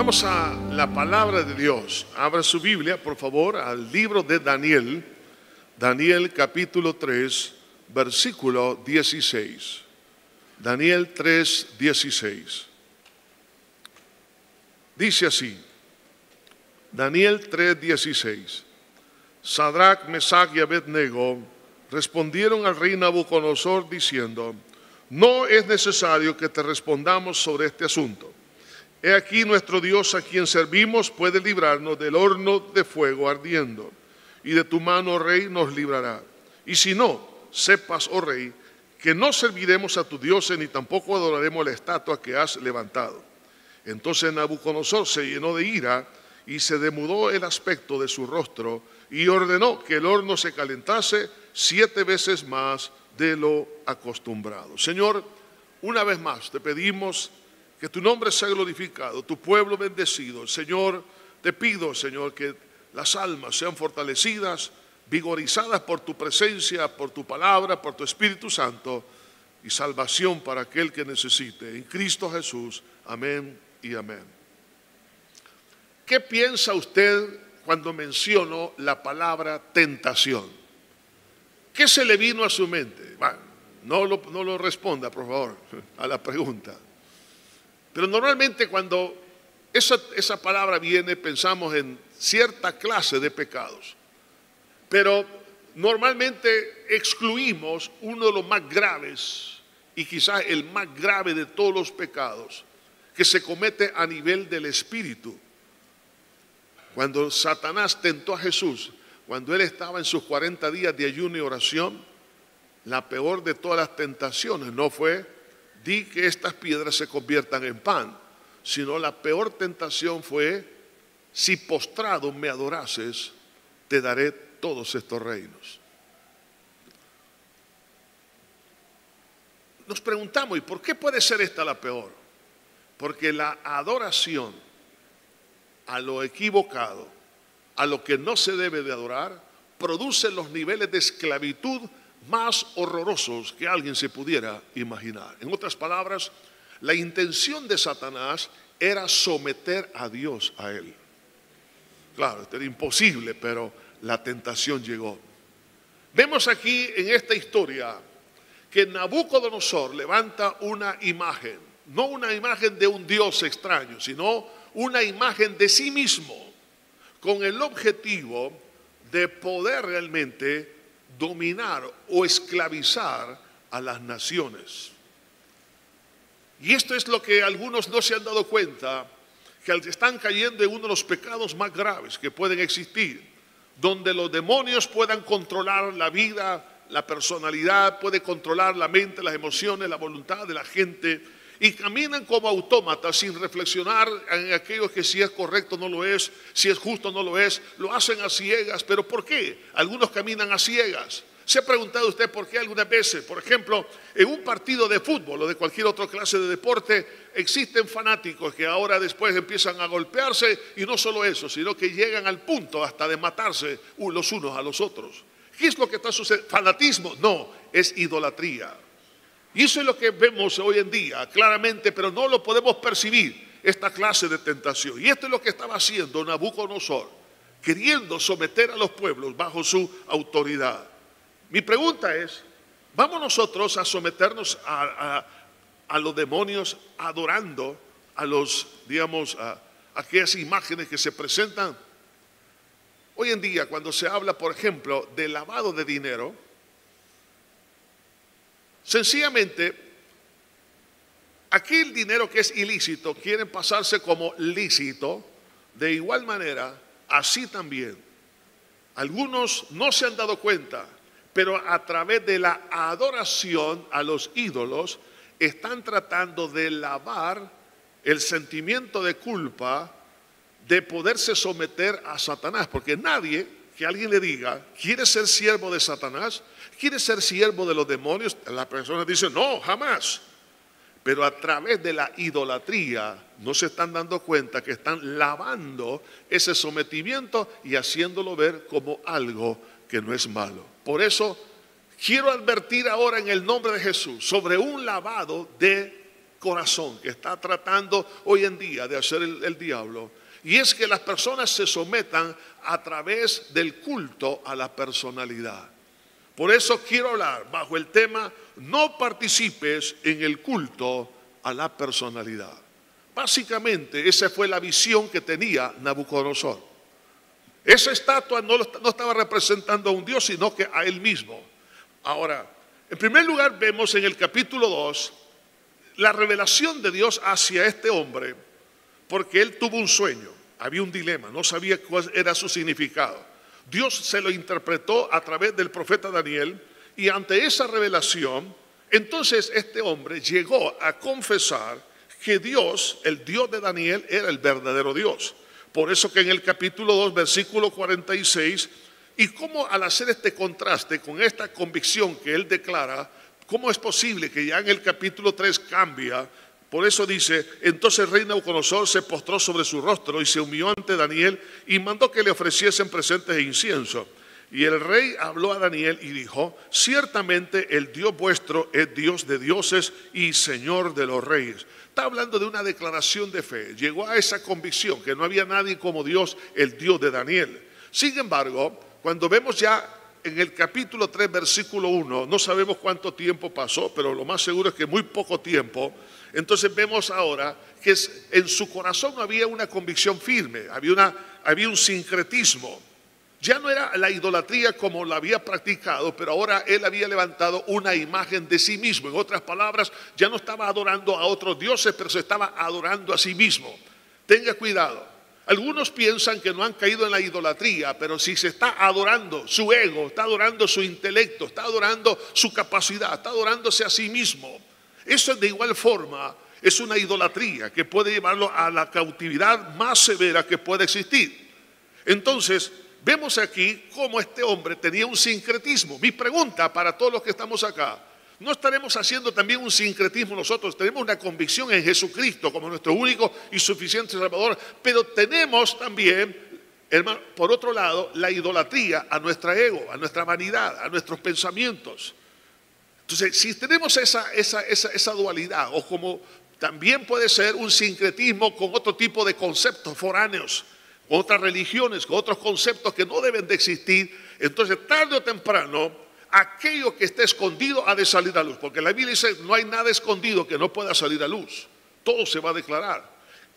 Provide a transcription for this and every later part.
Vamos a la palabra de Dios. Abra su Biblia, por favor, al libro de Daniel. Daniel capítulo 3, versículo 16. Daniel 3, 16. Dice así. Daniel 3, 16. Sadrach, Mesach y Abednego respondieron al rey Nabucodonosor diciendo, no es necesario que te respondamos sobre este asunto. He aquí nuestro Dios a quien servimos puede librarnos del horno de fuego ardiendo, y de tu mano, rey, nos librará. Y si no, sepas, oh rey, que no serviremos a tu dioses ni tampoco adoraremos la estatua que has levantado. Entonces Nabucodonosor se llenó de ira y se demudó el aspecto de su rostro y ordenó que el horno se calentase siete veces más de lo acostumbrado. Señor, una vez más te pedimos que tu nombre sea glorificado, tu pueblo bendecido. Señor, te pido, Señor, que las almas sean fortalecidas, vigorizadas por tu presencia, por tu palabra, por tu Espíritu Santo y salvación para aquel que necesite. En Cristo Jesús. Amén y amén. ¿Qué piensa usted cuando menciono la palabra tentación? ¿Qué se le vino a su mente? no, lo, no lo responda, por favor, a la pregunta. Pero normalmente cuando esa, esa palabra viene pensamos en cierta clase de pecados. Pero normalmente excluimos uno de los más graves y quizás el más grave de todos los pecados que se comete a nivel del espíritu. Cuando Satanás tentó a Jesús, cuando él estaba en sus 40 días de ayuno y oración, la peor de todas las tentaciones no fue, di que estas piedras se conviertan en pan, sino la peor tentación fue, si postrado me adorases, te daré todos estos reinos. Nos preguntamos, ¿y por qué puede ser esta la peor? Porque la adoración a lo equivocado, a lo que no se debe de adorar, produce los niveles de esclavitud más horrorosos que alguien se pudiera imaginar. En otras palabras, la intención de Satanás era someter a Dios a él. Claro, esto era imposible, pero la tentación llegó. Vemos aquí en esta historia que Nabucodonosor levanta una imagen, no una imagen de un Dios extraño, sino una imagen de sí mismo, con el objetivo de poder realmente dominar o esclavizar a las naciones. Y esto es lo que algunos no se han dado cuenta, que están cayendo en uno de los pecados más graves que pueden existir, donde los demonios puedan controlar la vida, la personalidad, puede controlar la mente, las emociones, la voluntad de la gente y caminan como autómatas sin reflexionar en aquello que si es correcto no lo es, si es justo no lo es, lo hacen a ciegas, pero ¿por qué? Algunos caminan a ciegas. ¿Se ha preguntado usted por qué algunas veces, por ejemplo, en un partido de fútbol o de cualquier otra clase de deporte, existen fanáticos que ahora después empiezan a golpearse y no solo eso, sino que llegan al punto hasta de matarse los unos a los otros? ¿Qué es lo que está sucediendo? ¿Fanatismo? No, es idolatría. Y eso es lo que vemos hoy en día, claramente, pero no lo podemos percibir, esta clase de tentación. Y esto es lo que estaba haciendo Nabucodonosor, queriendo someter a los pueblos bajo su autoridad. Mi pregunta es, ¿vamos nosotros a someternos a, los demonios adorando a los, digamos, a aquellas imágenes que se presentan? Hoy en día, cuando se habla, por ejemplo, de lavado de dinero, Sencillamente, aquel dinero que es ilícito quieren pasarse como lícito. De igual manera, así también. Algunos no se han dado cuenta, pero a través de la adoración a los ídolos están tratando de lavar el sentimiento de culpa de poderse someter a Satanás, porque nadie que alguien le diga, ¿quiere ser siervo de Satanás? ¿Quiere ser siervo de los demonios? La persona dice, no, jamás. Pero a través de la idolatría no se están dando cuenta que están lavando ese sometimiento y haciéndolo ver como algo que no es malo. Por eso quiero advertir ahora en el nombre de Jesús sobre un lavado de corazón que está tratando hoy en día de hacer el diablo. Y es que las personas se sometan a través del culto a la personalidad. Por eso quiero hablar bajo el tema, no participes en el culto a la personalidad. Básicamente esa fue la visión que tenía Nabucodonosor. Esa estatua no, no estaba representando a un Dios, sino que a él mismo. Ahora, en primer lugar vemos en el capítulo 2 la revelación de Dios hacia este hombre, porque él tuvo un sueño, había un dilema, no sabía cuál era su significado. Dios se lo interpretó a través del profeta Daniel y ante esa revelación, entonces este hombre llegó a confesar que Dios, el Dios de Daniel, era el verdadero Dios. Por eso que en el capítulo 2, versículo 46, y cómo al hacer este contraste con esta convicción que él declara, ¿Cómo es posible que ya en el capítulo 3 cambia? Por eso dice, entonces el rey Nauconosor se postró sobre su rostro y se humilló ante Daniel y mandó que le ofreciesen presentes de incienso. Y el rey habló a Daniel y dijo, ciertamente el Dios vuestro es Dios de dioses y Señor de los reyes. Está hablando de una declaración de fe. Llegó a esa convicción que no había nadie como Dios, el Dios de Daniel. Sin embargo, cuando vemos ya en el capítulo 3, versículo 1, no sabemos cuánto tiempo pasó, pero lo más seguro es que muy poco tiempo. Entonces vemos ahora que en su corazón había una convicción firme, había, había un sincretismo. Ya no era la idolatría como la había practicado, pero ahora él había levantado una imagen de sí mismo. En otras palabras, ya no estaba adorando a otros dioses, pero se estaba adorando a sí mismo. Tenga cuidado. Algunos piensan que no han caído en la idolatría, pero si se está adorando su ego, está adorando su intelecto, está adorando su capacidad, está adorándose a sí mismo, eso de igual forma es una idolatría que puede llevarlo a la cautividad más severa que puede existir. Entonces, vemos aquí cómo este hombre tenía un sincretismo. Mi pregunta para todos los que estamos acá, no estaremos haciendo también un sincretismo nosotros, tenemos una convicción en Jesucristo como nuestro único y suficiente Salvador, pero tenemos también, hermano, por otro lado, la idolatría a nuestra ego, a nuestra vanidad, a nuestros pensamientos. Entonces, si tenemos esa, dualidad, o como también puede ser un sincretismo con otro tipo de conceptos foráneos, con otras religiones, con otros conceptos que no deben de existir, entonces tarde o temprano aquello que está escondido ha de salir a luz, porque la Biblia dice, no hay nada escondido que no pueda salir a luz, todo se va a declarar.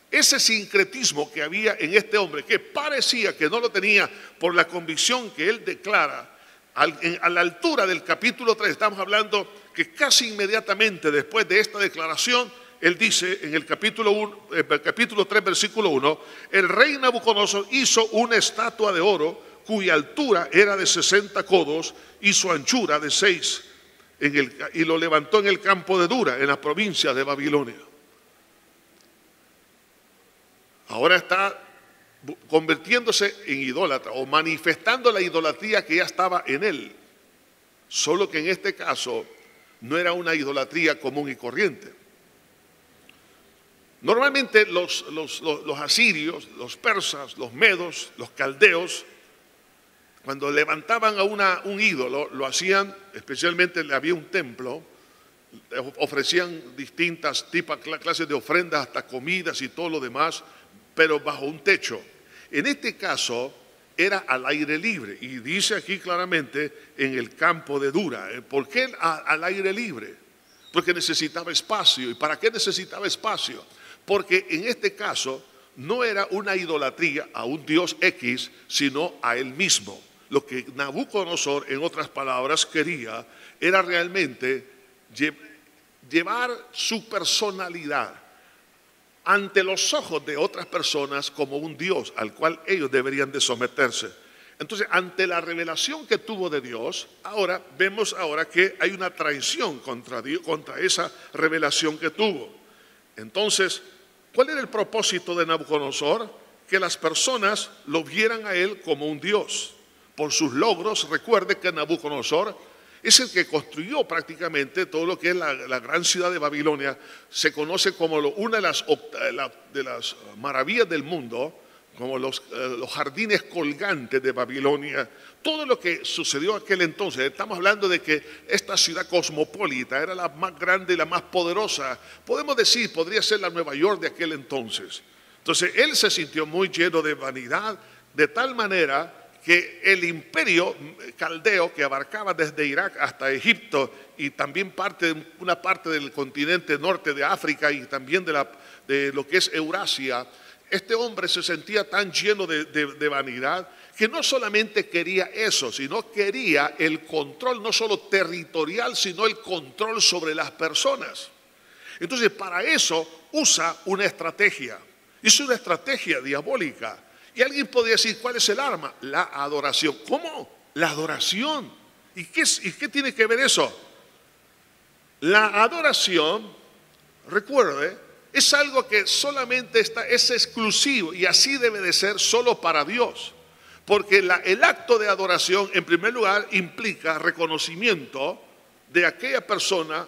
Ese sincretismo que había en este hombre, que parecía que no lo tenía por la convicción que él declara, a la altura del capítulo 3, estamos hablando que casi inmediatamente después de esta declaración, él dice en el capítulo, 1, el capítulo 3, versículo 1, el rey Nabucodonosor hizo una estatua de oro cuya altura era de 60 codos y su anchura de 6, y lo levantó en el campo de Dura, en la provincia de Babilonia. Ahora está convirtiéndose en idólatra o manifestando la idolatría que ya estaba en él. Solo que en este caso no era una idolatría común y corriente. Normalmente los, los, asirios, los persas, los medos, los caldeos, cuando levantaban a una, un ídolo, lo hacían, especialmente había un templo, ofrecían distintas tipos, clases de ofrendas, hasta comidas y todo lo demás, pero bajo un techo. En este caso era al aire libre y dice aquí claramente en el campo de Dura. ¿Por qué al aire libre? Porque necesitaba espacio. ¿Y para qué necesitaba espacio? Porque en este caso no era una idolatría a un Dios X, sino a él mismo. Lo que Nabucodonosor, en otras palabras, quería era realmente llevar su personalidad ante los ojos de otras personas como un Dios al cual ellos deberían de someterse. Entonces, ante la revelación que tuvo de Dios, ahora vemos ahora que hay una traición contra, Dios, contra esa revelación que tuvo. Entonces, ¿cuál era el propósito de Nabucodonosor? Que las personas lo vieran a él como un Dios por sus logros. Recuerde que Nabucodonosor es el que construyó prácticamente todo lo que es la, gran ciudad de Babilonia. Se conoce como una de las, las maravillas del mundo como los, eh, los, jardines colgantes de Babilonia, todo lo que sucedió aquel entonces, estamos hablando de que esta ciudad cosmopolita era la más grande y la más poderosa, podemos decir, podría ser la Nueva York de aquel entonces. Entonces él se sintió muy lleno de vanidad, de tal manera que el imperio caldeo que abarcaba desde Irak hasta Egipto y también parte, una parte del continente norte de África y también de, la, de lo que es Eurasia, este hombre se sentía tan lleno de, vanidad que no solamente quería eso, sino quería el control no solo territorial, sino el control sobre las personas. Entonces, para eso usa una estrategia. Es una estrategia diabólica. Y alguien podría decir, ¿cuál es el arma? La adoración. ¿Cómo? La adoración. ¿Y qué, ¿Y qué tiene que ver eso? La adoración, recuerde, es algo que solamente está, es exclusivo y así debe de ser solo para Dios. Porque el acto de adoración, en primer lugar, implica reconocimiento de aquella persona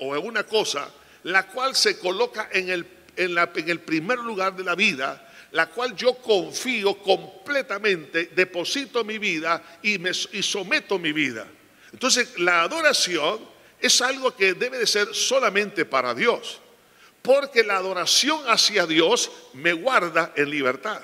o en una cosa, la cual se coloca en el, en el primer lugar de la vida, la cual yo confío completamente, deposito mi vida y, me, y someto mi vida. Entonces, la adoración es algo que debe de ser solamente para Dios porque la adoración hacia Dios me guarda en libertad.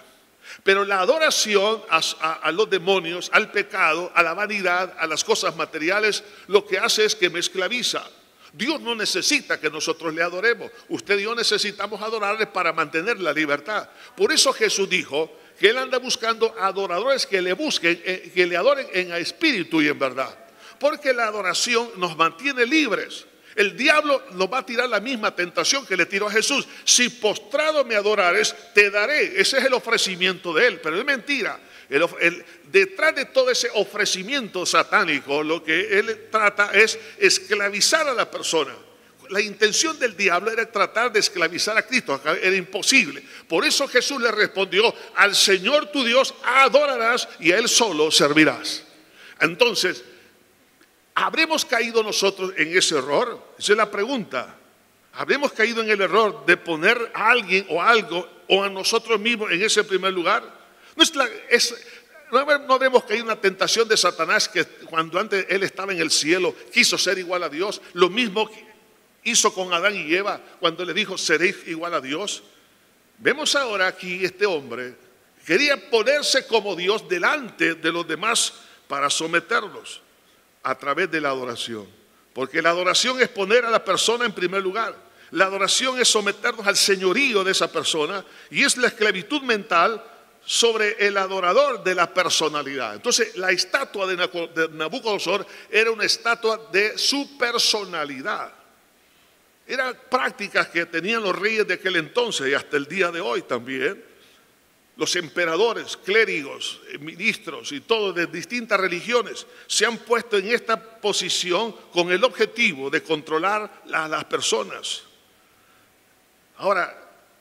Pero la adoración a, los demonios, al pecado, a la vanidad, a las cosas materiales, lo que hace es que me esclaviza. Dios no necesita que nosotros le adoremos. Usted y yo necesitamos adorarle para mantener la libertad. Por eso Jesús dijo que Él anda buscando adoradores que le busquen, eh, que le adoren en espíritu y en verdad. Porque la adoración nos mantiene libres. El diablo nos va a tirar la misma tentación que le tiró a Jesús. Si postrado me adorares, te daré. Ese es el ofrecimiento de él, pero es mentira. Detrás de todo ese ofrecimiento satánico, lo que él trata es esclavizar a la persona. La intención del diablo era tratar de esclavizar a Cristo, era imposible. Por eso Jesús le respondió, al Señor tu Dios adorarás y a Él solo servirás. Entonces, ¿Habremos caído nosotros en ese error? Esa es la pregunta. ¿Habremos caído en el error de poner a alguien o algo o a nosotros mismos en ese primer lugar? No, es no habremos caído en una tentación de Satanás que cuando antes él estaba en el cielo quiso ser igual a Dios. Lo mismo hizo con Adán y Eva cuando le dijo seréis igual a Dios. Vemos ahora aquí este hombre quería ponerse como Dios delante de los demás para someterlos a través de la adoración. Porque la adoración es poner a la persona en primer lugar. La adoración es someternos al señorío de esa persona y es la esclavitud mental sobre el adorador de la personalidad. Entonces, la estatua de Nabucodonosor era una estatua de su personalidad. Eran prácticas que tenían los reyes de aquel entonces y hasta el día de hoy también los emperadores, clérigos, eh, ministros y todos de distintas religiones se han puesto en esta posición con el objetivo de controlar a las personas. Ahora,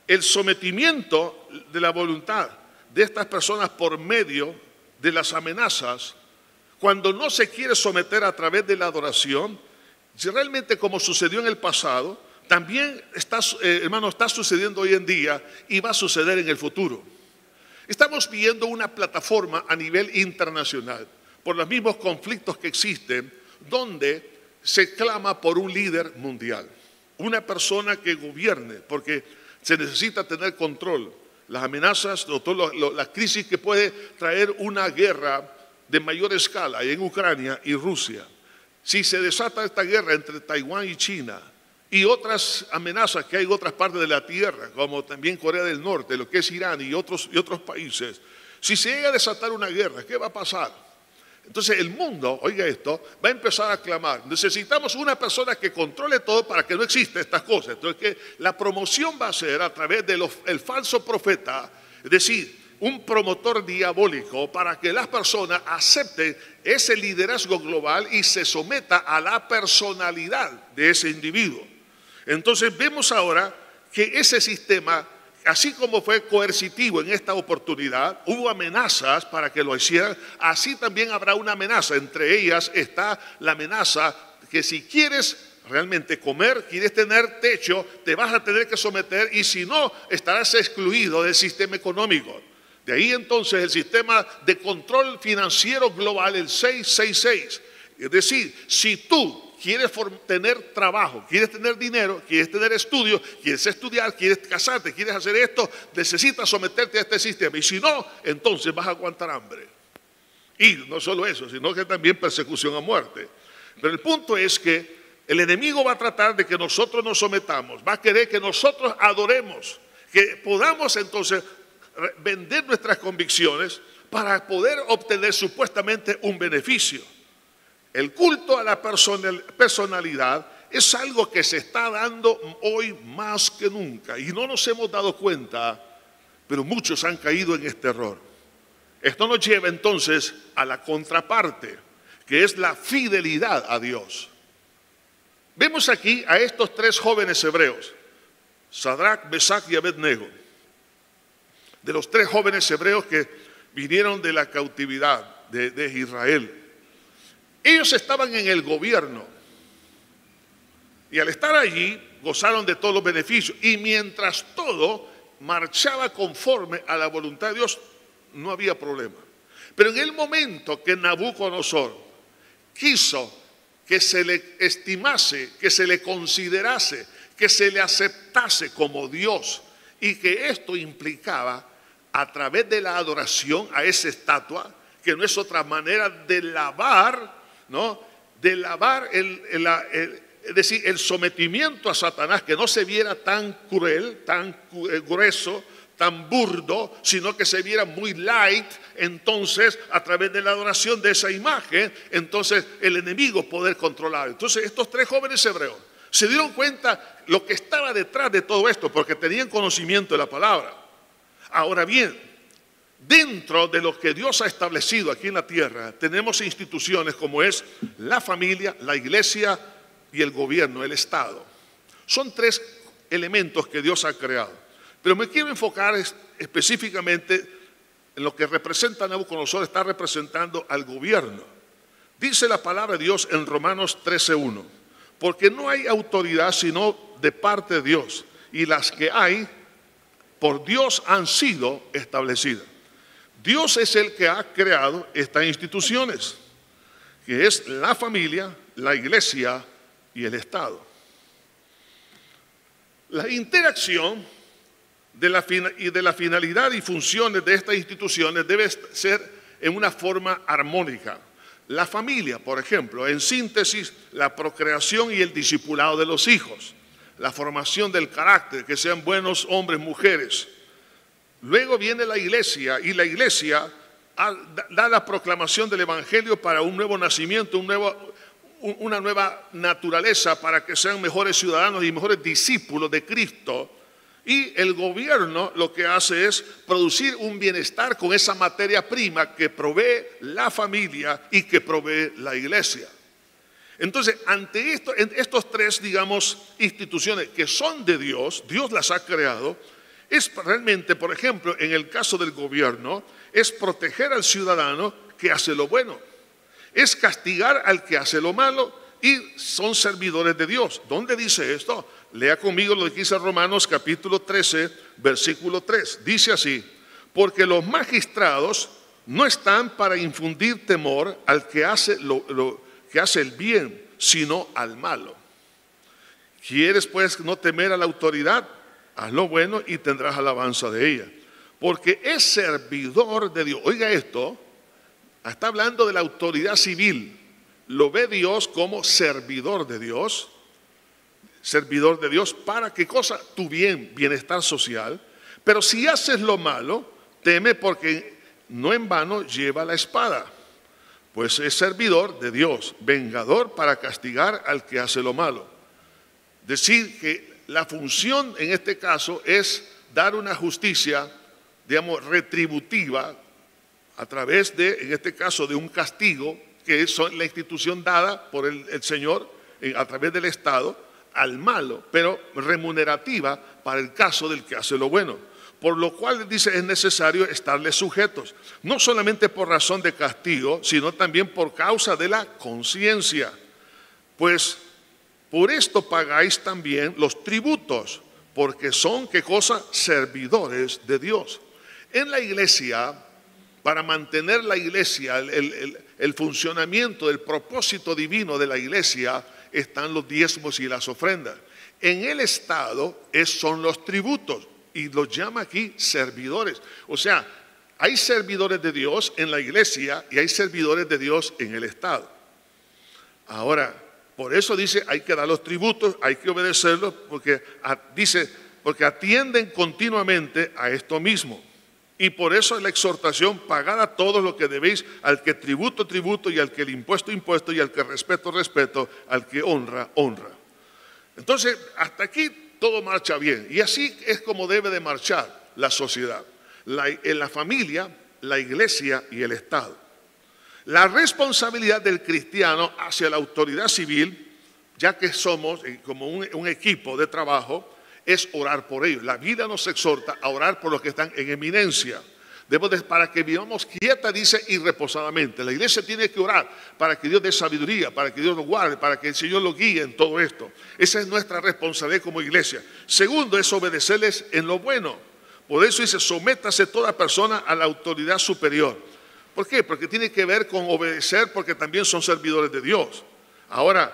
el sometimiento de la voluntad de estas personas por medio de las amenazas, cuando no se quiere someter a través de la adoración, realmente como sucedió en el pasado, también está, eh, hermano, está sucediendo hoy en día y va a suceder en el futuro. Estamos viendo una plataforma a nivel internacional por los mismos conflictos que existen, donde se clama por un líder mundial, una persona que gobierne, porque se necesita tener control. Las amenazas, la crisis que puede traer una guerra de mayor escala en Ucrania y Rusia. Si se desata esta guerra entre Taiwán y China, y otras amenazas que hay en otras partes de la tierra, como también Corea del Norte, lo que es Irán y otros, y otros países. Si se llega a desatar una guerra, ¿qué va a pasar? Entonces el mundo, oiga esto, va a empezar a clamar. Necesitamos una persona que controle todo para que no exista estas cosas. Entonces que la promoción va a ser a través del falso profeta, es decir, un promotor diabólico para que las personas acepten ese liderazgo global y se someta a la personalidad de ese individuo. Entonces vemos ahora que ese sistema, así como fue coercitivo en esta oportunidad, hubo amenazas para que lo hicieran, así también habrá una amenaza. Entre ellas está la amenaza que si quieres realmente comer, quieres tener techo, te vas a tener que someter y si no, estarás excluido del sistema económico. De ahí entonces el sistema de control financiero global, el 666. Es decir, si tú quieres tener trabajo, quieres tener dinero, quieres tener estudios, quieres estudiar, quieres casarte, quieres hacer esto, necesitas someterte a este sistema. Y si no, entonces vas a aguantar hambre. Y no solo eso, sino que también persecución a muerte. Pero el punto es que el enemigo va a tratar de que nosotros nos sometamos, va a querer que nosotros adoremos, que podamos entonces vender nuestras convicciones para poder obtener supuestamente un beneficio. El culto a la personalidad es algo que se está dando hoy más que nunca y no nos hemos dado cuenta, pero muchos han caído en este error. Esto nos lleva entonces a la contraparte, que es la fidelidad a Dios. Vemos aquí a estos tres jóvenes hebreos, Sadrach, Mesach y Abednego, de los tres jóvenes hebreos que vinieron de la cautividad de, de Israel. Ellos estaban en el gobierno y al estar allí gozaron de todos los beneficios. Y mientras todo marchaba conforme a la voluntad de Dios, no había problema. Pero en el momento que Nabucodonosor quiso que se le estimase, que se le considerase, que se le aceptase como Dios y que esto implicaba a través de la adoración a esa estatua, que no es otra manera de lavar ¿no? De lavar el, es decir, el sometimiento a Satanás, que no se viera tan cruel, tan eh, grueso, tan burdo, sino que se viera muy light, entonces a través de la adoración de esa imagen, entonces el enemigo poder controlar. Entonces estos tres jóvenes hebreos se dieron cuenta lo que estaba detrás de todo esto, porque tenían conocimiento de la palabra. Ahora bien, Dentro de lo que Dios ha establecido aquí en la tierra, tenemos instituciones como es la familia, la iglesia y el gobierno, el Estado. Son tres elementos que Dios ha creado. Pero me quiero enfocar específicamente en lo que representa Nabucodonosor, está representando al gobierno. Dice la palabra de Dios en Romanos 13.1, porque no hay autoridad sino de parte de Dios, y las que hay por Dios han sido establecidas. Dios es el que ha creado estas instituciones, que es la familia, la iglesia y el Estado. La interacción de la, y de la finalidad y funciones de estas instituciones debe ser en una forma armónica. La familia, por ejemplo, en síntesis, la procreación y el discipulado de los hijos, la formación del carácter, que sean buenos hombres, mujeres, Luego viene la iglesia y la iglesia da la proclamación del Evangelio para un nuevo nacimiento, una nueva naturaleza para que sean mejores ciudadanos y mejores discípulos de Cristo. Y el gobierno lo que hace es producir un bienestar con esa materia prima que provee la familia y que provee la iglesia. Entonces, ante esto, estos tres, digamos, instituciones que son de Dios, Dios las ha creado, es realmente, por ejemplo, en el caso del gobierno, es proteger al ciudadano que hace lo bueno, es castigar al que hace lo malo y son servidores de Dios. ¿Dónde dice esto? Lea conmigo lo que dice Romanos capítulo 13, versículo 3. Dice así, porque los magistrados no están para infundir temor al que hace, lo, que hace el bien, sino al malo. ¿Quieres pues no temer a la autoridad? Haz lo bueno y tendrás alabanza de ella. Porque es servidor de Dios. Oiga esto, está hablando de la autoridad civil. Lo ve Dios como servidor de Dios. Servidor de Dios para qué cosa? Tu bien, bienestar social. Pero si haces lo malo, teme porque no en vano lleva la espada. Pues es servidor de Dios, vengador para castigar al que hace lo malo. Decir que la función en este caso es dar una justicia, digamos, retributiva a través de, en este caso, de un castigo, que es la institución dada por el, Señor a través del Estado al malo, pero remunerativa para el caso del que hace lo bueno. Por lo cual dice es necesario estarle sujetos, no solamente por razón de castigo, sino también por causa de la conciencia. Pues por esto pagáis también los tributos, porque son, ¿qué cosa? Servidores de Dios. En la iglesia, para mantener la iglesia, el, funcionamiento del propósito divino de la iglesia, están los diezmos y las ofrendas. En el Estado son los tributos y los llama aquí servidores. O sea, hay servidores de Dios en la iglesia y hay servidores de Dios en el Estado. Ahora, por eso dice, hay que dar los tributos, hay que obedecerlos, porque dice, porque atienden continuamente a esto mismo. Y por eso es la exhortación, pagada todo lo que debéis, al que tributo, tributo, y al que el impuesto, impuesto, y al que respeto, respeto, al que honra, honra. Entonces, hasta aquí todo marcha bien. Y así es como debe de marchar la sociedad. en la familia, la iglesia y el Estado. La responsabilidad del cristiano hacia la autoridad civil, ya que somos eh, como un equipo de trabajo, es orar por ellos. La vida nos exhorta a orar por los que están en eminencia. Debemos para que vivamos quieta, dice, y reposadamente. La iglesia tiene que orar para que Dios dé sabiduría, para que Dios lo guarde, para que el Señor lo guíe en todo esto. Esa es nuestra responsabilidad como iglesia. Segundo es obedecerles en lo bueno. Por eso dice, sométase toda persona a la autoridad superior. ¿Por qué? Porque tiene que ver con obedecer porque también son servidores de Dios. Ahora,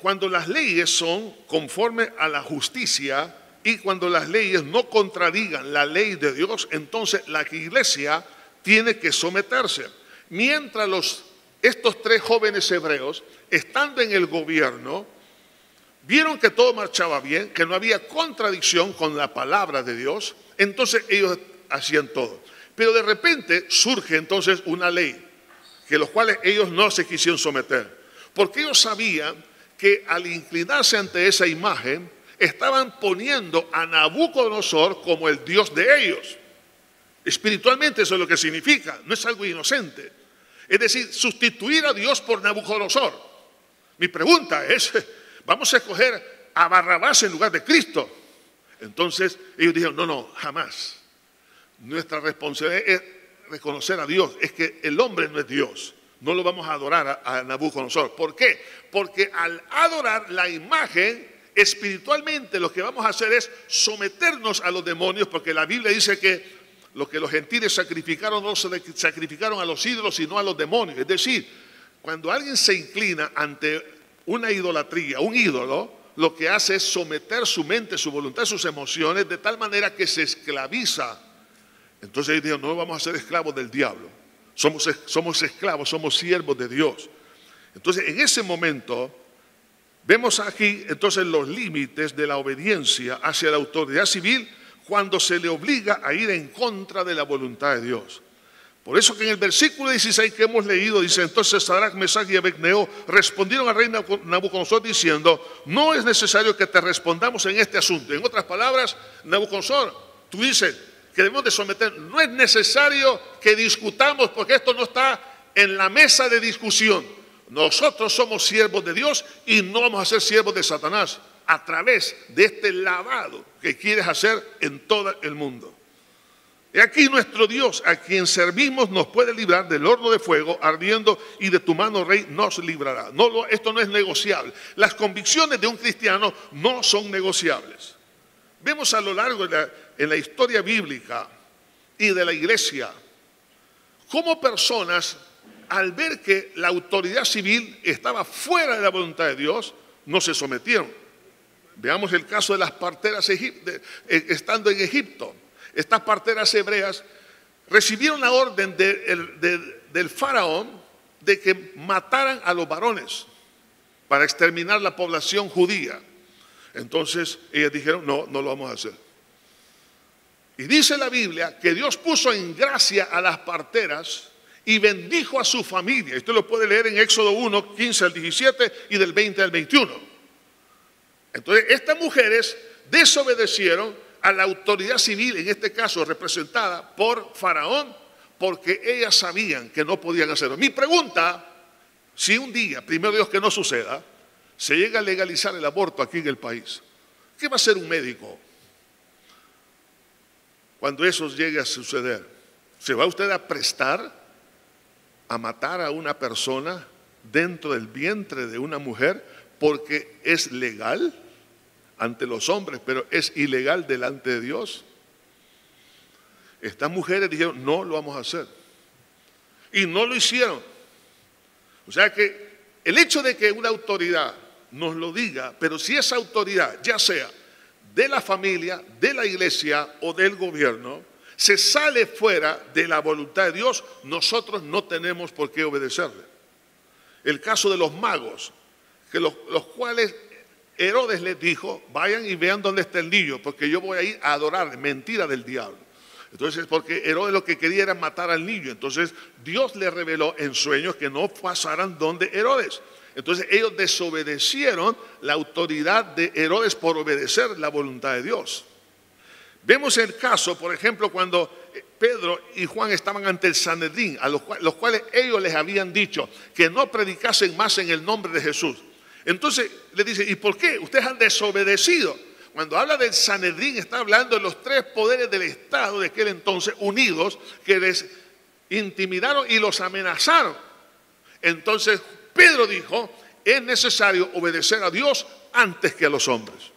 cuando las leyes son conforme a la justicia y cuando las leyes no contradigan la ley de Dios, entonces la iglesia tiene que someterse. Mientras los, estos tres jóvenes hebreos, estando en el gobierno, vieron que todo marchaba bien, que no había contradicción con la palabra de Dios, entonces ellos hacían todo. Pero de repente surge entonces una ley, que los cuales ellos no se quisieron someter. Porque ellos sabían que al inclinarse ante esa imagen, estaban poniendo a Nabucodonosor como el Dios de ellos. Espiritualmente eso es lo que significa, no es algo inocente. Es decir, sustituir a Dios por Nabucodonosor. Mi pregunta es, ¿vamos a escoger a Barrabás en lugar de Cristo? Entonces ellos dijeron, no, no, jamás. Nuestra responsabilidad es reconocer a Dios, es que el hombre no es Dios no lo vamos a adorar a, Nabucodonosor. ¿Por qué? Porque al adorar la imagen, espiritualmente lo que vamos a hacer es someternos a los demonios, porque la Biblia dice que lo que los gentiles sacrificaron no se sacrificaron a los ídolos, sino a los demonios. Es decir, cuando alguien se inclina ante una idolatría, un ídolo, lo que hace es someter su mente, su voluntad, sus emociones, de tal manera que se esclaviza. Entonces ellos no vamos a ser esclavos del diablo. Somos, somos esclavos, somos siervos de Dios. Entonces, en ese momento, vemos aquí entonces los límites de la obediencia hacia la autoridad civil cuando se le obliga a ir en contra de la voluntad de Dios. Por eso que en el versículo 16 que hemos leído dice, entonces Sadrach, Mesach y Abednego respondieron al rey Nabucodonosor diciendo, no es necesario que te respondamos en este asunto. En otras palabras, Nabucodonosor, tú dices, que debemos de someter. No es necesario que discutamos porque esto no está en la mesa de discusión. Nosotros somos siervos de Dios y no vamos a ser siervos de Satanás a través de este lavado que quieres hacer en todo el mundo. Y aquí nuestro Dios, a quien servimos, nos puede librar del horno de fuego ardiendo y de tu mano, Rey, nos librará. Esto no es negociable. Las convicciones de un cristiano no son negociables. Vemos a lo largo de la, en la historia bíblica y de la iglesia, cómo personas, al ver que la autoridad civil estaba fuera de la voluntad de Dios, no se sometieron. Veamos el caso de las parteras eh, estando en Egipto. Estas parteras hebreas recibieron la orden del faraón de que mataran a los varones para exterminar la población judía. Entonces ellas dijeron, no, no lo vamos a hacer. Y dice la Biblia que Dios puso en gracia a las parteras y bendijo a su familia. Usted lo puede leer en Éxodo 1, 15 al 17 y del 20 al 21. Entonces, estas mujeres desobedecieron a la autoridad civil, en este caso representada por Faraón, porque ellas sabían que no podían hacerlo. Mi pregunta, si un día, primero Dios que no suceda, se llega a legalizar el aborto aquí en el país, ¿qué va a hacer un médico? Cuando eso llegue a suceder? ¿Se va usted a prestar a matar a una persona dentro del vientre de una mujer porque es legal ante los hombres, pero es ilegal delante de Dios? estas mujeres dijeron, no lo vamos a hacer. Y no lo hicieron. O sea que el hecho de que una autoridad nos lo diga, pero si esa autoridad, ya sea de la familia, de la iglesia o del gobierno, se sale fuera de la voluntad de Dios, nosotros no tenemos por qué obedecerle. El caso de los magos, que los, cuales Herodes les dijo, vayan y vean dónde está el niño, porque yo voy a ir a adorar, mentira del diablo. Entonces, porque Herodes lo que quería era matar al niño. Entonces, Dios le reveló en sueños que no pasaran donde Herodes. Entonces, ellos desobedecieron la autoridad de Herodes por obedecer la voluntad de Dios. Vemos el caso, por ejemplo, cuando Pedro y Juan estaban ante el Sanedrín, a los, los cuales ellos les habían dicho que no predicasen más en el nombre de Jesús. Entonces le dice, ¿y por qué? Ustedes han desobedecido. Cuando habla del Sanedrín, está hablando de los tres poderes del Estado de aquel entonces unidos que les intimidaron y los amenazaron. Entonces Pedro dijo, es necesario obedecer a Dios antes que a los hombres.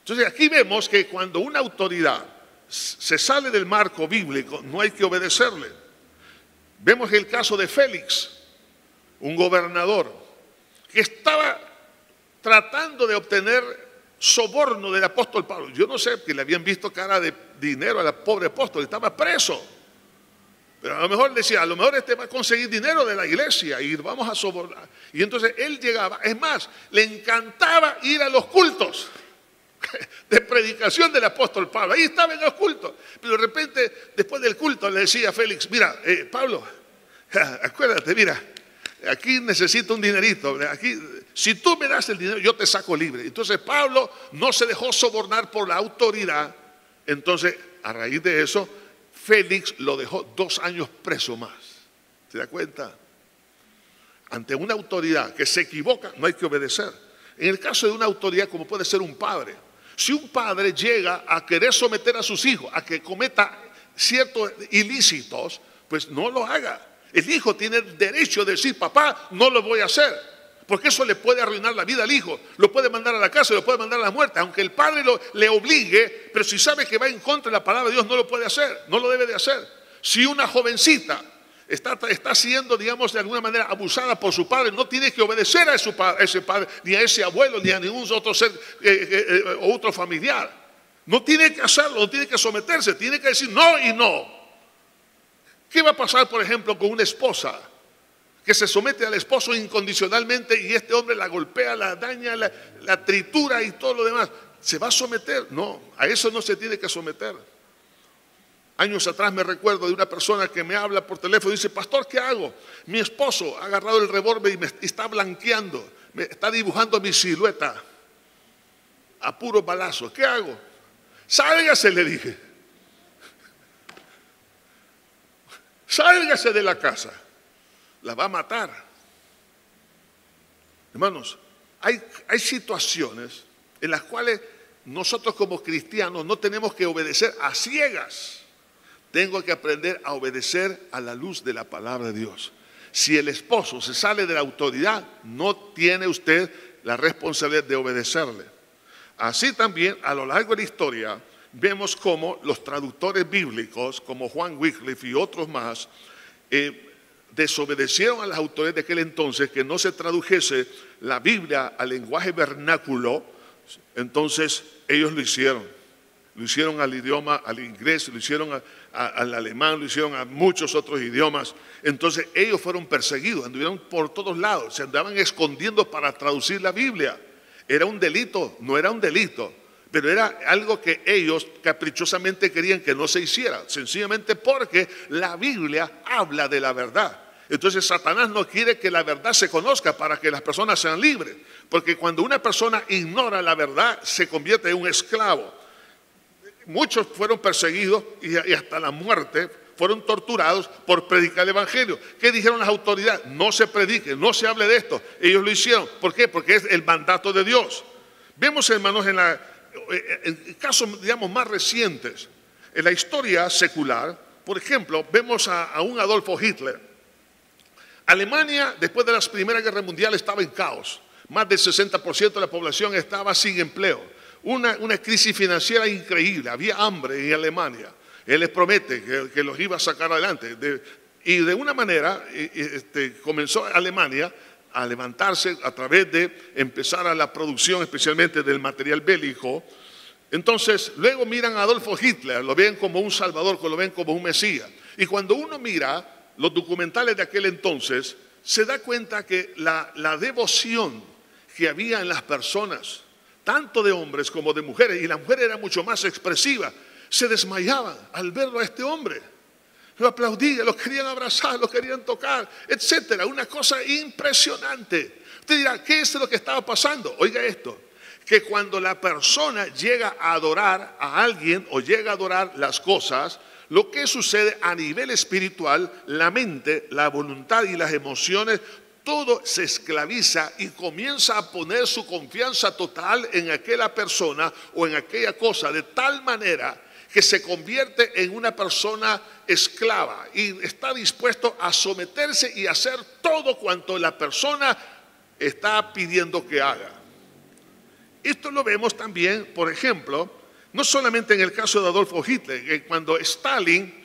Entonces aquí vemos que cuando una autoridad se sale del marco bíblico, no hay que obedecerle. Vemos el caso de Félix, un gobernador que estaba tratando de obtener soborno del apóstol Pablo. Yo no sé, que le habían visto cara de dinero al pobre apóstol, estaba preso. Pero a lo mejor decía, a lo mejor este va a conseguir dinero de la iglesia y vamos a sobornar. Y entonces él llegaba, es más, le encantaba ir a los cultos de predicación del apóstol Pablo. Ahí estaba en los cultos. Pero de repente, después del culto, le decía a Félix, mira, eh, Pablo, acuérdate, mira, aquí necesito un dinerito. Aquí, si tú me das el dinero, yo te saco libre. Entonces Pablo no se dejó sobornar por la autoridad. Entonces, a raíz de eso, Félix lo dejó dos años preso más. ¿Se da cuenta? Ante una autoridad que se equivoca, no hay que obedecer. En el caso de una autoridad como puede ser un padre, si un padre llega a querer someter a sus hijos a que cometa ciertos ilícitos, pues no lo haga. El hijo tiene el derecho de decir, papá, no lo voy a hacer. Porque eso le puede arruinar la vida al hijo. Lo puede mandar a la casa, lo puede mandar a la muerte. Aunque el padre lo, le obligue, pero si sabe que va en contra de la palabra de Dios, no lo puede hacer. No lo debe de hacer. Si una jovencita está, está siendo, digamos, de alguna manera abusada por su padre, no tiene que obedecer a, su, ese padre, ni a ese abuelo, ni a ningún otro ser eh, eh, eh, otro familiar. No tiene que hacerlo, no tiene que someterse, tiene que decir no y no. ¿Qué va a pasar, por ejemplo, con una esposa que se somete al esposo incondicionalmente y este hombre la golpea, la daña, la, tritura y todo lo demás? ¿Se va a someter? No, a eso no se tiene que someter. Años atrás me recuerdo de una persona que me habla por teléfono y dice, pastor, ¿qué hago? Mi esposo ha agarrado el revólver y me está blanqueando, me está dibujando mi silueta a puro balazo. ¿Qué hago? Sálgase, le dije. Sálgase de la casa. La va a matar. Hermanos, hay, hay situaciones en las cuales nosotros como cristianos no tenemos que obedecer a ciegas. Tengo que aprender a obedecer a la luz de la palabra de Dios. Si el esposo se sale de la autoridad, no tiene usted la responsabilidad de obedecerle. Así también, a lo largo de la historia, vemos cómo los traductores bíblicos, como Juan Wycliffe y otros más, eh, desobedecieron a las autoridades de aquel entonces que no se tradujese la Biblia al lenguaje vernáculo, entonces ellos lo hicieron. Lo hicieron al idioma, al inglés, lo hicieron al alemán, lo hicieron a muchos otros idiomas. Entonces ellos fueron perseguidos, anduvieron por todos lados, se andaban escondiendo para traducir la Biblia. Era un delito, no era un delito pero era algo que ellos caprichosamente querían que no se hiciera, sencillamente porque la Biblia habla de la verdad. Entonces Satanás no quiere que la verdad se conozca para que las personas sean libres, porque cuando una persona ignora la verdad se convierte en un esclavo. Muchos fueron perseguidos y hasta la muerte fueron torturados por predicar el Evangelio. ¿Qué dijeron las autoridades? No se predique, no se hable de esto. Ellos lo hicieron. ¿Por qué? Porque es el mandato de Dios. Vemos, hermanos, en eh, en casos, digamos, más recientes, en la historia secular, por ejemplo, vemos a, un Adolfo Hitler. Alemania, después de la Primera Guerra Mundial, estaba en caos. Más del 60% de la población estaba sin empleo. Una, crisis financiera increíble. Había hambre en Alemania. Él les promete que, los iba a sacar adelante. y de una manera este, comenzó Alemania a levantarse a través de empezar a la producción especialmente del material bélico. Entonces, luego miran a Adolfo Hitler, lo ven como un salvador, lo ven como un mesías. Y cuando uno mira los documentales de aquel entonces, se da cuenta que la, la devoción que había en las personas, tanto de hombres como de mujeres, y la mujer era mucho más expresiva, se desmayaban al verlo a este hombre. Lo aplaudían, lo querían abrazar, lo querían tocar, etcétera. Una cosa impresionante. Usted dirá, ¿qué es lo que estaba pasando? Oiga esto, que cuando la persona llega a adorar a alguien o llega a adorar las cosas, lo que sucede a nivel espiritual, la mente, la voluntad y las emociones, todo se esclaviza y comienza a poner su confianza total en aquella persona o en aquella cosa, de tal manera que se convierte en una persona esclava y está dispuesto a someterse y hacer todo cuanto la persona está pidiendo que haga. Esto lo vemos también, por ejemplo, no solamente en el caso de Adolfo Hitler, que cuando Stalin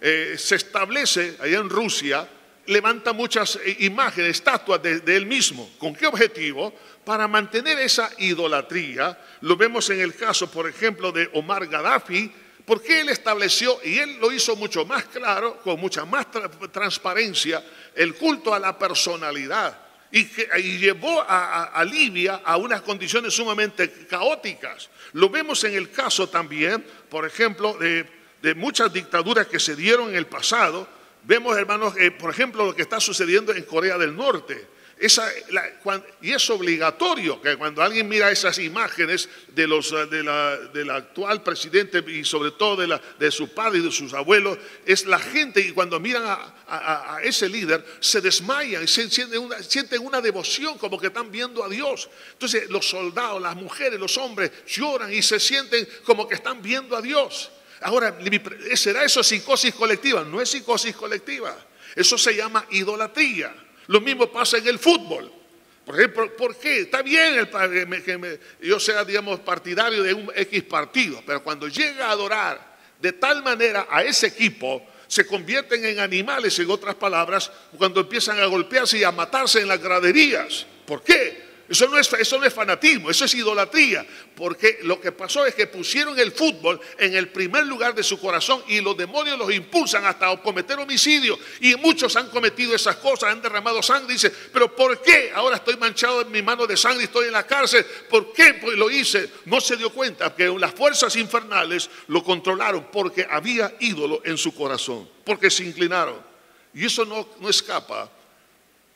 eh, se establece allá en Rusia, levanta muchas eh, imágenes, estatuas de, de, él mismo. ¿Con qué objetivo? Para mantener esa idolatría. Lo vemos en el caso, por ejemplo, de Omar Gaddafi, porque él estableció, y él lo hizo mucho más claro, con mucha más transparencia, el culto a la personalidad. Y, llevó a, Libia a unas condiciones sumamente caóticas. Lo vemos en el caso también, por ejemplo, de, muchas dictaduras que se dieron en el pasado. Vemos, hermanos, eh, por ejemplo, lo que está sucediendo en Corea del Norte y es obligatorio que cuando alguien mira esas imágenes de los, eh, del actual presidente y sobre todo de, la, de su padre y de sus abuelos, es la gente y cuando miran a, ese líder se desmayan se sienten una, sienten una devoción como que están viendo a Dios. Entonces los soldados, las mujeres, los hombres lloran y se sienten como que están viendo a Dios. Ahora, ¿será eso psicosis colectiva? No es psicosis colectiva. Eso se llama idolatría. Lo mismo pasa en el fútbol. Por ejemplo, ¿por qué? Está bien el, que, yo sea, digamos, partidario de un X partido, pero cuando llega a adorar de tal manera a ese equipo, se convierten en animales, en otras palabras, cuando empiezan a golpearse y a matarse en las graderías. ¿Por qué? Eso no, es, eso no es fanatismo, eso es idolatría. Porque lo que pasó es que pusieron el fútbol en el primer lugar de su corazón y los demonios los impulsan hasta cometer homicidio. Y muchos han cometido esas cosas, han derramado sangre. Dice, pero ¿por qué ahora estoy manchado en mi mano de sangre y estoy en la cárcel? ¿Por qué pues lo hice? No se dio cuenta que las fuerzas infernales lo controlaron porque había ídolo en su corazón, porque se inclinaron. Y eso no, no escapa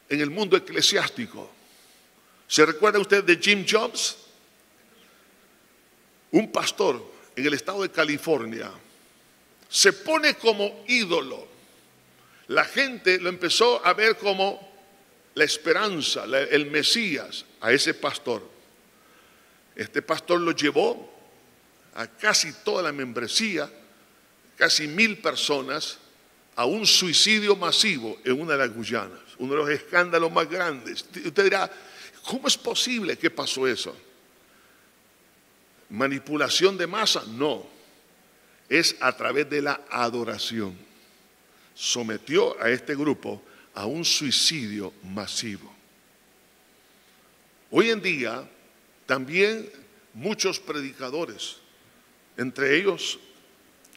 en el mundo eclesiástico. ¿Se recuerda usted de Jim Jobs? Un pastor en el estado de California se pone como ídolo. La gente lo empezó a ver como la esperanza, el Mesías a ese pastor. Este pastor lo llevó a casi toda la membresía, casi mil personas, a un suicidio masivo en una de las Guyanas, uno de los escándalos más grandes. Usted dirá, ¿Cómo es posible que pasó eso? ¿Manipulación de masa? No. Es a través de la adoración. Sometió a este grupo a un suicidio masivo. Hoy en día también muchos predicadores, entre ellos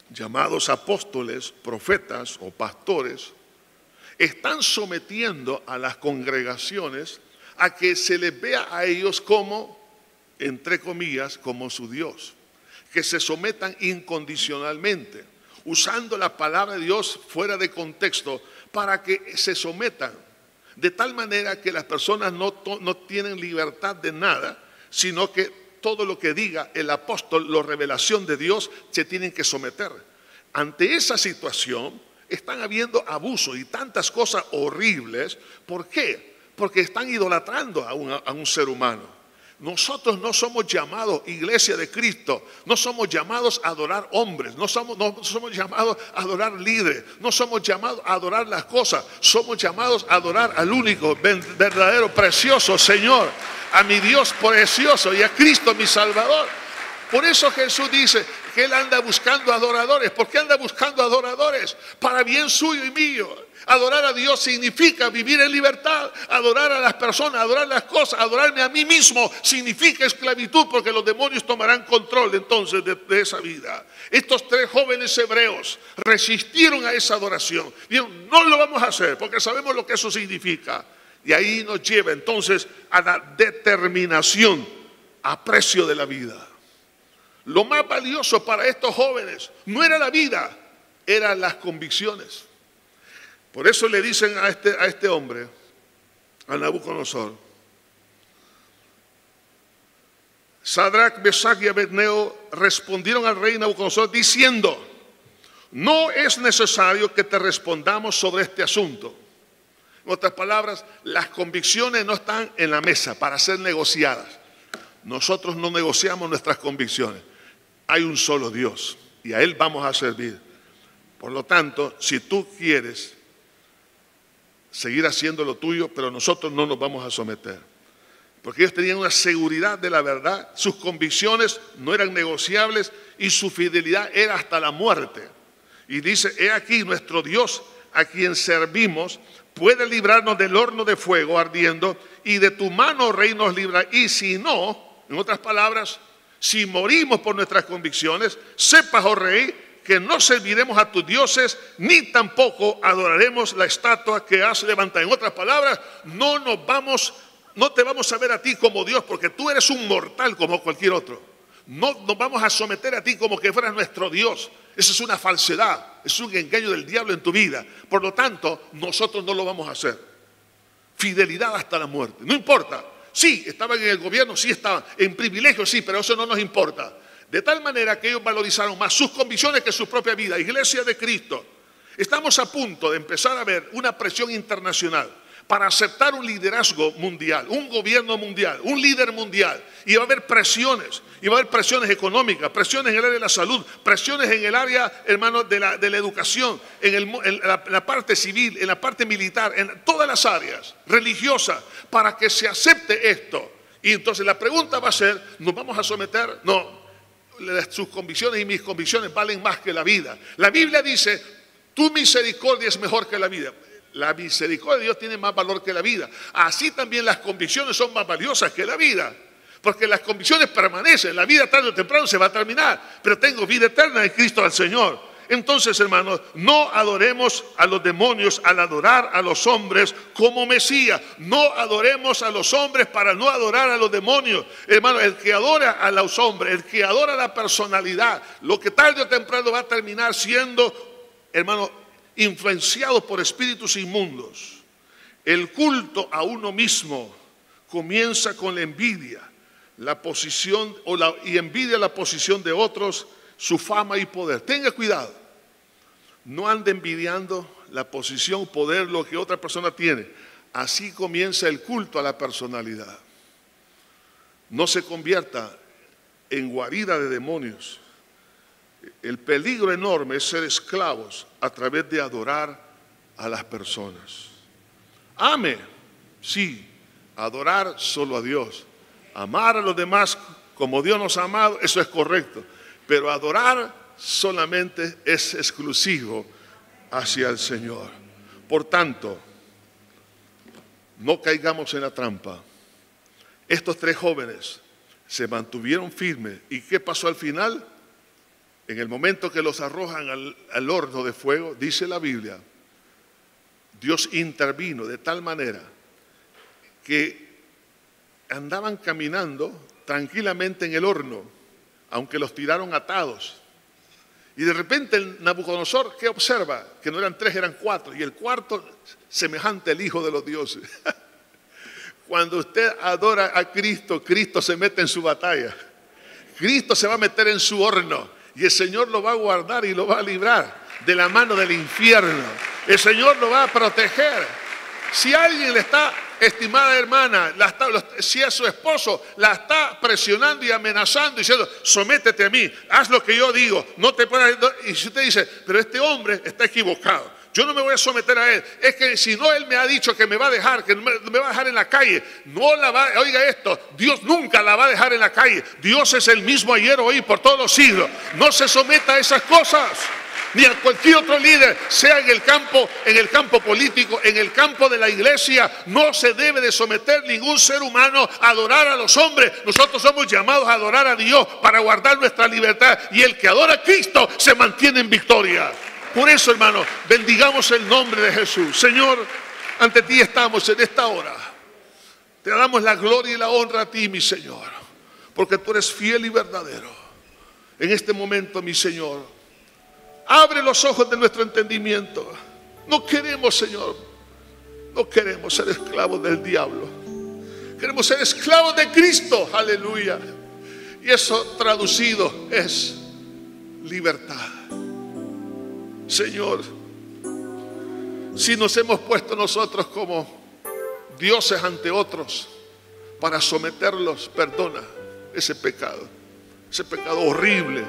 llamados apóstoles, profetas o pastores, están sometiendo a las congregaciones a que se les vea a ellos como, entre comillas, como su Dios. Que se sometan incondicionalmente, usando la palabra de Dios fuera de contexto para que se sometan. De tal manera que las personas no, no tienen libertad de nada, sino que todo lo que diga el apóstol, la revelación de Dios, se tienen que someter. Ante esa situación están habiendo abuso y tantas cosas horribles. ¿Por qué? Porque están idolatrando a un, ser humano. Nosotros no somos llamados, iglesia de Cristo, no somos llamados a adorar hombres, no somos, no somos llamados a adorar líderes, no somos llamados a adorar las cosas, somos llamados a adorar al único, verdadero, precioso Señor, a mi Dios precioso y a Cristo mi Salvador. Por eso Jesús dice que él anda buscando adoradores. ¿Por qué anda buscando adoradores? Para bien suyo y mío. Adorar a Dios significa vivir en libertad. Adorar a las personas, adorar las cosas, adorarme a mí mismo significa esclavitud porque los demonios tomarán control entonces de, esa vida. Estos tres jóvenes hebreos resistieron a esa adoración. Dijeron, no lo vamos a hacer porque sabemos lo que eso significa. Y ahí nos lleva entonces a la determinación a precio de la vida. Lo más valioso para estos jóvenes no era la vida, eran las convicciones. Por eso le dicen a este, a este hombre, a Nabucodonosor, Sadrach, Mesach y Abednego respondieron al rey Nabucodonosor diciendo, no es necesario que te respondamos sobre este asunto. En otras palabras, las convicciones no están en la mesa para ser negociadas. Nosotros no negociamos nuestras convicciones. Hay un solo Dios y a Él vamos a servir. Por lo tanto, si tú quieres seguir haciendo lo tuyo, pero nosotros no nos vamos a someter. Porque ellos tenían una seguridad de la verdad, sus convicciones no eran negociables y su fidelidad era hasta la muerte. Y dice, he aquí nuestro Dios a quien servimos puede librarnos del horno de fuego ardiendo y de tu mano, rey, nos libra. Y si no, en otras palabras, si morimos por nuestras convicciones, sepas, oh rey, que no serviremos a tus dioses, ni tampoco adoraremos la estatua que has levantado. En otras palabras, no nos vamos, no te vamos a ver a ti como Dios, porque tú eres un mortal como cualquier otro. No nos vamos a someter a ti como que fueras nuestro Dios. Eso es una falsedad, es un engaño del diablo en tu vida. Por lo tanto, nosotros no lo vamos a hacer. Fidelidad hasta la muerte. No importa. Sí, estaban en el gobierno, sí estaban en privilegio, sí, pero eso no nos importa. De tal manera que ellos valorizaron más sus convicciones que su propia vida. Iglesia de Cristo, estamos a punto de empezar a ver una presión internacional para aceptar un liderazgo mundial, un gobierno mundial, un líder mundial. Y va a haber presiones, y va a haber presiones económicas, presiones en el área de la salud, presiones en el área, hermano, de la, educación, en, la, parte civil, en la parte militar, en todas las áreas religiosas, para que se acepte esto. Y entonces la pregunta va a ser, ¿nos vamos a someter? No, sus convicciones y mis convicciones valen más que la vida. La Biblia dice, tu misericordia es mejor que la vida. La misericordia de Dios tiene más valor que la vida. Así también las convicciones son más valiosas que la vida. Porque las convicciones permanecen. La vida tarde o temprano se va a terminar. Pero tengo vida eterna en Cristo al Señor. Entonces, hermanos, no adoremos a los demonios al adorar a los hombres como Mesías. No adoremos a los hombres para no adorar a los demonios. Hermano, el que adora a los hombres, el que adora la personalidad, lo que tarde o temprano va a terminar siendo, hermano, influenciado por espíritus inmundos. El culto a uno mismo comienza con la envidia, la posición o la, y envidia la posición de otros su fama y poder. Tenga cuidado. No ande envidiando la posición, poder, lo que otra persona tiene. Así comienza el culto a la personalidad. No se convierta en guarida de demonios. El peligro enorme es ser esclavos a través de adorar a las personas. Ame, sí, adorar solo a Dios. Amar a los demás como Dios nos ha amado, eso es correcto. Pero adorar solamente es exclusivo hacia el Señor. Por tanto, no caigamos en la trampa. Estos tres jóvenes se mantuvieron firmes. ¿Y qué pasó al final? En el momento que los arrojan al, horno de fuego, dice la Biblia, Dios intervino de tal manera que andaban caminando tranquilamente en el horno aunque los tiraron atados. Y de repente el Nabucodonosor, ¿qué observa? Que no eran tres, eran cuatro. Y el cuarto, semejante al Hijo de los dioses. Cuando usted adora a Cristo, Cristo se mete en su batalla. Cristo se va a meter en su horno. Y el Señor lo va a guardar y lo va a librar de la mano del infierno. El Señor lo va a proteger. Si alguien le está estimada hermana, si es su esposo, la está presionando y amenazando, diciendo, sométete a mí, haz lo que yo digo, no te puedas... Y si usted dice, pero este hombre está equivocado, yo no me voy a someter a él. Es que si no él me ha dicho que me va a dejar, que me va a dejar en la calle, no la va, oiga esto, Dios nunca la va a dejar en la calle. Dios es el mismo ayer, hoy, por todos los siglos. No se someta a esas cosas ni a cualquier otro líder, sea en el campo, en el campo político, en el campo de la iglesia, no se debe de someter ningún ser humano a adorar a los hombres. Nosotros somos llamados a adorar a Dios para guardar nuestra libertad y el que adora a Cristo se mantiene en victoria. Por eso, hermano, bendigamos el nombre de Jesús. Señor, ante ti estamos en esta hora. Te damos la gloria y la honra a ti, mi Señor, porque tú eres fiel y verdadero. En este momento, mi Señor, Abre los ojos de nuestro entendimiento. No queremos, Señor, no queremos ser esclavos del diablo. Queremos ser esclavos de Cristo. Aleluya. Y eso traducido es libertad. Señor, si nos hemos puesto nosotros como dioses ante otros para someterlos, perdona ese pecado, ese pecado horrible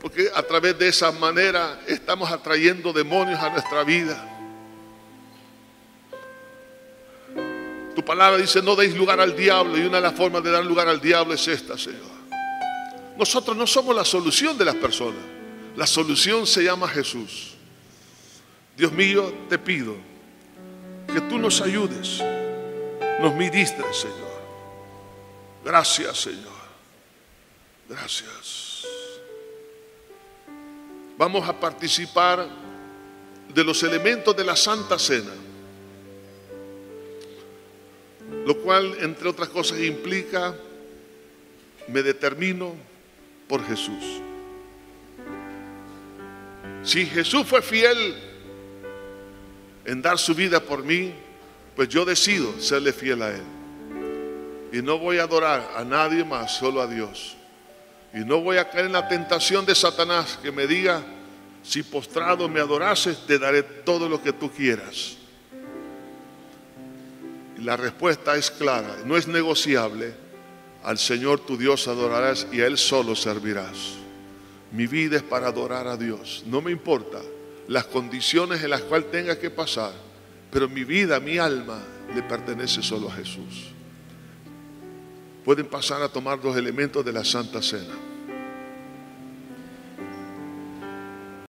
porque a través de esa manera estamos atrayendo demonios a nuestra vida. Tu palabra dice, no deis lugar al diablo. Y una de las formas de dar lugar al diablo es esta, Señor. Nosotros no somos la solución de las personas. La solución se llama Jesús. Dios mío, te pido que tú nos ayudes, nos ministres, Señor. Gracias, Señor. Gracias vamos a participar de los elementos de la Santa Cena, lo cual, entre otras cosas, implica, me determino por Jesús. Si Jesús fue fiel en dar su vida por mí, pues yo decido serle fiel a Él. Y no voy a adorar a nadie más, solo a Dios. Y no voy a caer en la tentación de Satanás que me diga, si postrado me adorases, te daré todo lo que tú quieras. Y la respuesta es clara, no es negociable. Al Señor tu Dios adorarás y a Él solo servirás. Mi vida es para adorar a Dios. No me importa las condiciones en las cuales tenga que pasar, pero mi vida, mi alma, le pertenece solo a Jesús. Pueden pasar a tomar los elementos de la Santa Cena.